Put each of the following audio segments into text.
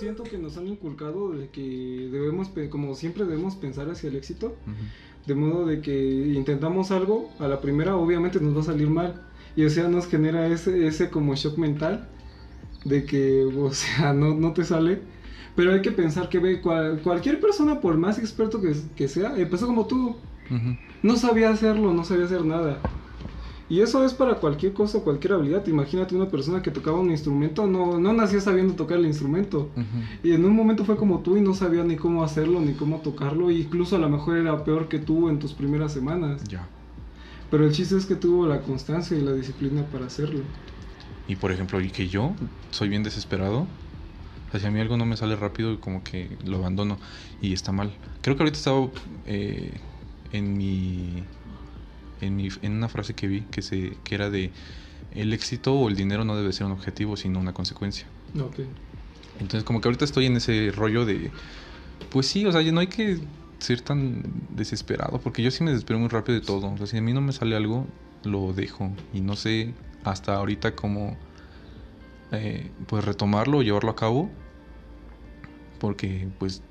siento que nos han inculcado de que debemos, como siempre debemos pensar hacia el éxito, de modo de que intentamos algo, a la primera obviamente nos va a salir mal, y o sea, nos genera ese, ese como shock mental de que, o sea, no, no te sale. Pero hay que pensar que ve, cual- cualquier persona, por más experto que, que sea, empezó como tú. No sabía hacerlo, no sabía hacer nada. Y eso es para cualquier cosa, cualquier habilidad. Imagínate una persona que tocaba un instrumento, no, no nació sabiendo tocar el instrumento. Y en un momento fue como tú y no sabía ni cómo hacerlo, ni cómo tocarlo. E incluso a lo mejor era peor que tú en tus primeras semanas. Ya. Pero el chiste es que tuvo la constancia y la disciplina para hacerlo. Y por ejemplo, y que yo soy bien desesperado. O sea, si a mí algo no me sale rápido, como que lo abandono. Y está mal. Creo que ahorita estaba eh, en mi. En, mi, en una frase que vi que, se, que era de el éxito o el dinero no debe ser un objetivo, sino una consecuencia. Ok. Entonces, como que ahorita estoy en ese rollo de. Pues sí, o sea, no hay que ser tan desesperado, porque yo sí me desespero muy rápido de todo. O sea, si a mí no me sale algo, lo dejo. Y no sé hasta ahorita cómo. eh, pues retomarlo o llevarlo a cabo. Porque, pues,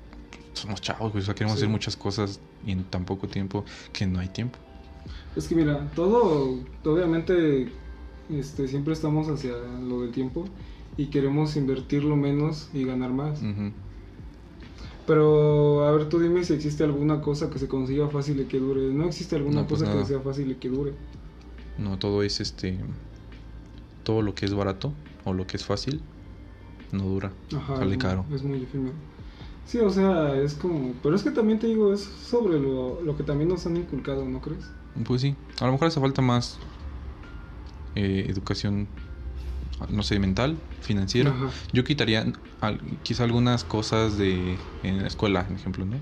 somos chavos, pues, o sea, queremos Sí. hacer muchas cosas en tan poco tiempo que no hay tiempo. Es que mira, todo, obviamente, este, siempre estamos hacia lo del tiempo y queremos invertirlo menos y ganar más. Pero, a ver, tú dime si existe alguna cosa que se consiga fácil y que dure. No existe alguna No, pues cosa nada. que sea fácil y que dure. No, todo es este. Todo lo que es barato o lo que es fácil no dura. Ajá. Sale es- caro. Es muy efímero. Sí, o sea, es como... Pero es que también te digo, es sobre lo, lo que también nos han inculcado, ¿no crees? Pues sí, a lo mejor hace falta más eh, educación, no sé, mental, financiera. Ajá. Yo quitaría al- quizá algunas cosas de en la escuela, por ejemplo, ¿no?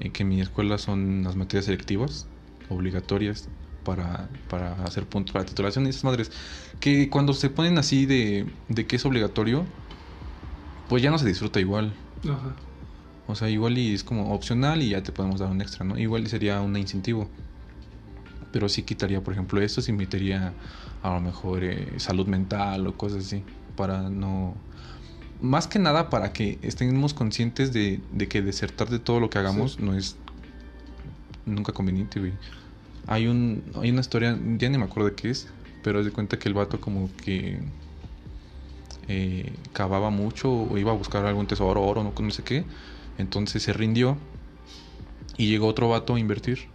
Eh, que en mi escuela son las materias selectivas, obligatorias para, para hacer puntos, para titulación y esas madres. Que cuando se ponen así de, de que es obligatorio, pues ya no se disfruta igual. Ajá. O sea, igual y es como opcional y ya te podemos dar un extra, ¿no? Igual sería un incentivo. Pero sí quitaría, por ejemplo, esto, sí metería a lo mejor eh, salud mental o cosas así. Para no... Más que nada para que estemos conscientes de, de que desertar de todo lo que hagamos Sí. no es nunca conveniente, güey. Hay, un, hay una historia, ya ni me acuerdo de qué es, pero haz de cuenta que el vato como que eh, cavaba mucho o iba a buscar algún tesoro, oro, no, no sé qué. Entonces se rindió y llegó otro vato a invertir.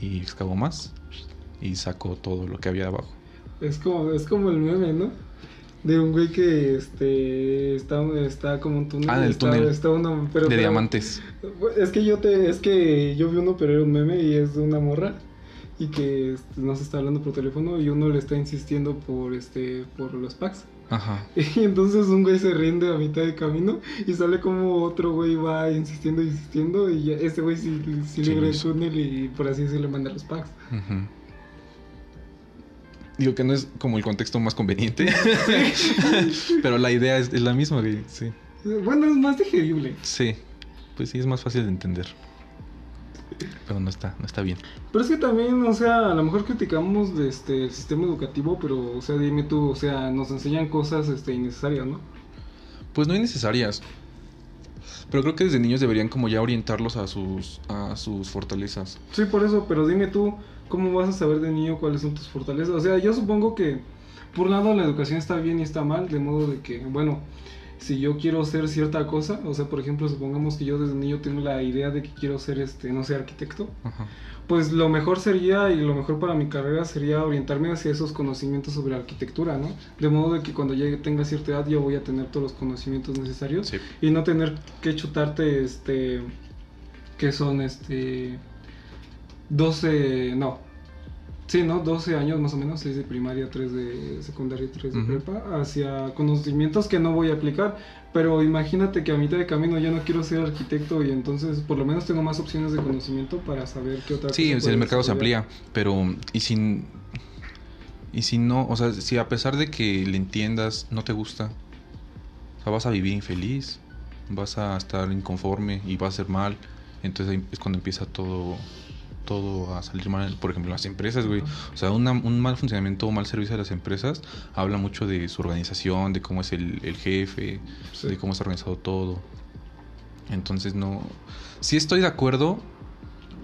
Y excavó más y sacó todo lo que había abajo. Es como, es como el meme, ¿no? De un güey que este está, está como un túnel. Ah, en el está- túnel. está uno- pero- de pero- diamantes. Es que yo te, es que yo vi uno, pero era un meme y es de una morra y que este, no se está hablando por teléfono y uno le está insistiendo por este, por los packs. Ajá. Y entonces un güey se rinde a mitad de camino y sale como otro güey va insistiendo, insistiendo y este güey sí, sí Sí, logra el túnel y por así decirlo le manda los packs. Ujú. Digo que no es como el contexto más conveniente, pero la idea es, es la misma, güey. Sí. Bueno, es más digerible. Sí. Pues sí, es más fácil de entender. Pero no está, no está bien. Pero es que también, o sea, a lo mejor criticamos de este, el sistema educativo, pero, o sea, dime tú, o sea, nos enseñan cosas este, innecesarias, ¿no? Pues no hay necesarias. Pero creo que desde niños deberían como ya orientarlos a sus, a sus fortalezas. Sí, por eso, pero dime tú, ¿cómo vas a saber de niño cuáles son tus fortalezas? O sea, yo supongo que, por un lado, la educación está bien y está mal, de modo de que, bueno, si yo quiero ser cierta cosa, o sea, por ejemplo, supongamos que yo desde niño tengo la idea de que quiero ser, este, no sé, arquitecto, Ajá. pues lo mejor sería y lo mejor para mi carrera sería orientarme hacia esos conocimientos sobre arquitectura, ¿no? De modo de que cuando llegue tenga cierta edad yo voy a tener todos los conocimientos necesarios Sí. y no tener que chutarte este que son este 12, no. Sí, ¿no? 12 años más o menos, 6 de primaria, 3 de secundaria y 3 de Ujú. prepa, hacia conocimientos que no voy a aplicar. Pero imagínate que a mitad de camino ya no quiero ser arquitecto y entonces por lo menos tengo más opciones de conocimiento para saber qué otra Sí, cosa puedo el mercado se amplía, pero y si y si no, o sea, si a pesar de que le entiendas no te gusta, o sea, vas a vivir infeliz, vas a estar inconforme y va a ser mal, entonces ahí es cuando empieza todo todo a salir mal, por ejemplo, las empresas, güey. O sea, una- un mal funcionamiento o mal servicio de las empresas habla mucho de su organización, de cómo es el, el jefe, Sí. de cómo está organizado todo. Entonces, no. Sí estoy de acuerdo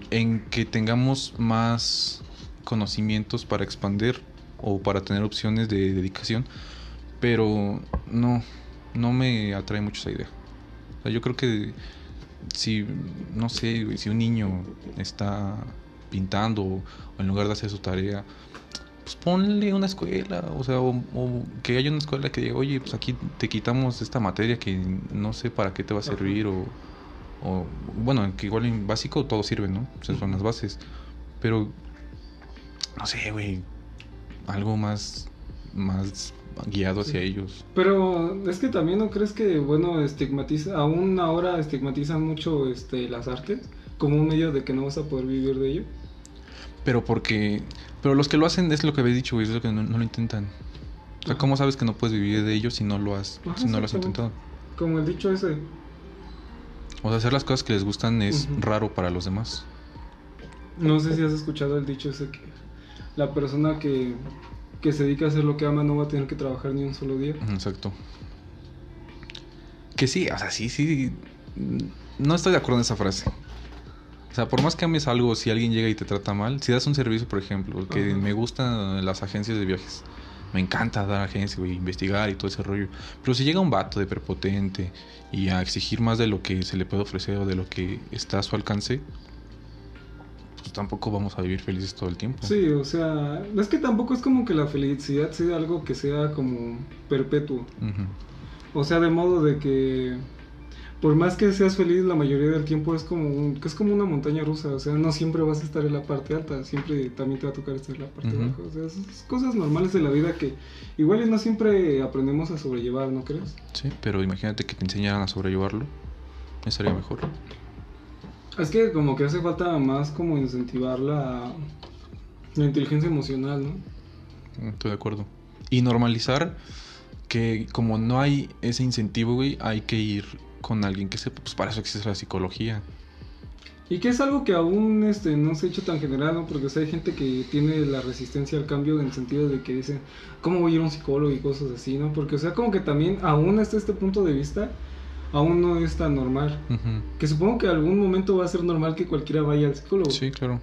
en que tengamos más conocimientos para expandir o para tener opciones de dedicación, pero no, no me atrae mucho esa idea. O sea, yo creo que si, no sé, si un niño está pintando o en lugar de hacer su tarea, pues ponle una escuela, o sea, o, o que haya una escuela que diga, oye, pues aquí te quitamos esta materia que no sé para qué te va a servir, o, o bueno, que igual en básico todo sirve, ¿no? Esas son las bases, pero, no sé, güey, algo más, más guiado hacia Sí. ellos. Pero es que también no crees que, bueno, estigmatiza, aún ahora estigmatizan mucho este, las artes como un medio de que no vas a poder vivir de ello. Pero porque. Pero los que lo hacen es lo que habéis dicho, güey, es lo que no, no lo intentan. O sea. ¿cómo sabes que no puedes vivir de ello si no lo has, Ajá, si no lo has intentado? Como el dicho ese. O sea, hacer las cosas que les gustan es raro para los demás. No sé si has escuchado el dicho ese que la persona que, que se dedica a hacer lo que ama no va a tener que trabajar ni un solo día. Exacto. Que sí, o sea, sí, sí. No estoy de acuerdo en esa frase. O sea, por más que ames algo, si alguien llega y te trata mal, si das un servicio, por ejemplo, que me gustan las agencias de viajes, me encanta dar agencias, güey, investigar y todo ese rollo. Pero si llega un vato de prepotente y a exigir más de lo que se le puede ofrecer o de lo que está a su alcance, pues tampoco vamos a vivir felices todo el tiempo. Sí, o sea, es que tampoco es como que la felicidad sea algo que sea como perpetuo. O sea, de modo de que por más que seas feliz la mayoría del tiempo es como un- que es como una montaña rusa, o sea, no siempre vas a estar en la parte alta, siempre también te va a tocar estar en la parte baja, o sea, esas cosas normales de la vida que igual y no siempre aprendemos a sobrellevar, ¿no crees? Sí, pero imagínate que te enseñaran a sobrellevarlo. Estaría mejor. Es que como que hace falta más como incentivar la, la inteligencia emocional, ¿no? Estoy de acuerdo. Y normalizar que como no hay ese incentivo, güey, hay que ir con alguien que sepa. Pues para eso existe la psicología. Y que es algo que aún este, no se ha hecho tan general, ¿no? Porque o sea, hay gente que tiene la resistencia al cambio en el sentido de que dice, ¿cómo voy a ir a un psicólogo y cosas así, ¿no? Porque o sea, como que también aún hasta este punto de vista, aún no es tan normal. Que supongo que algún momento va a ser normal que cualquiera vaya al psicólogo. Sí, claro.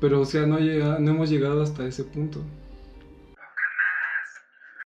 Pero o sea, no, llega, no hemos llegado hasta ese punto.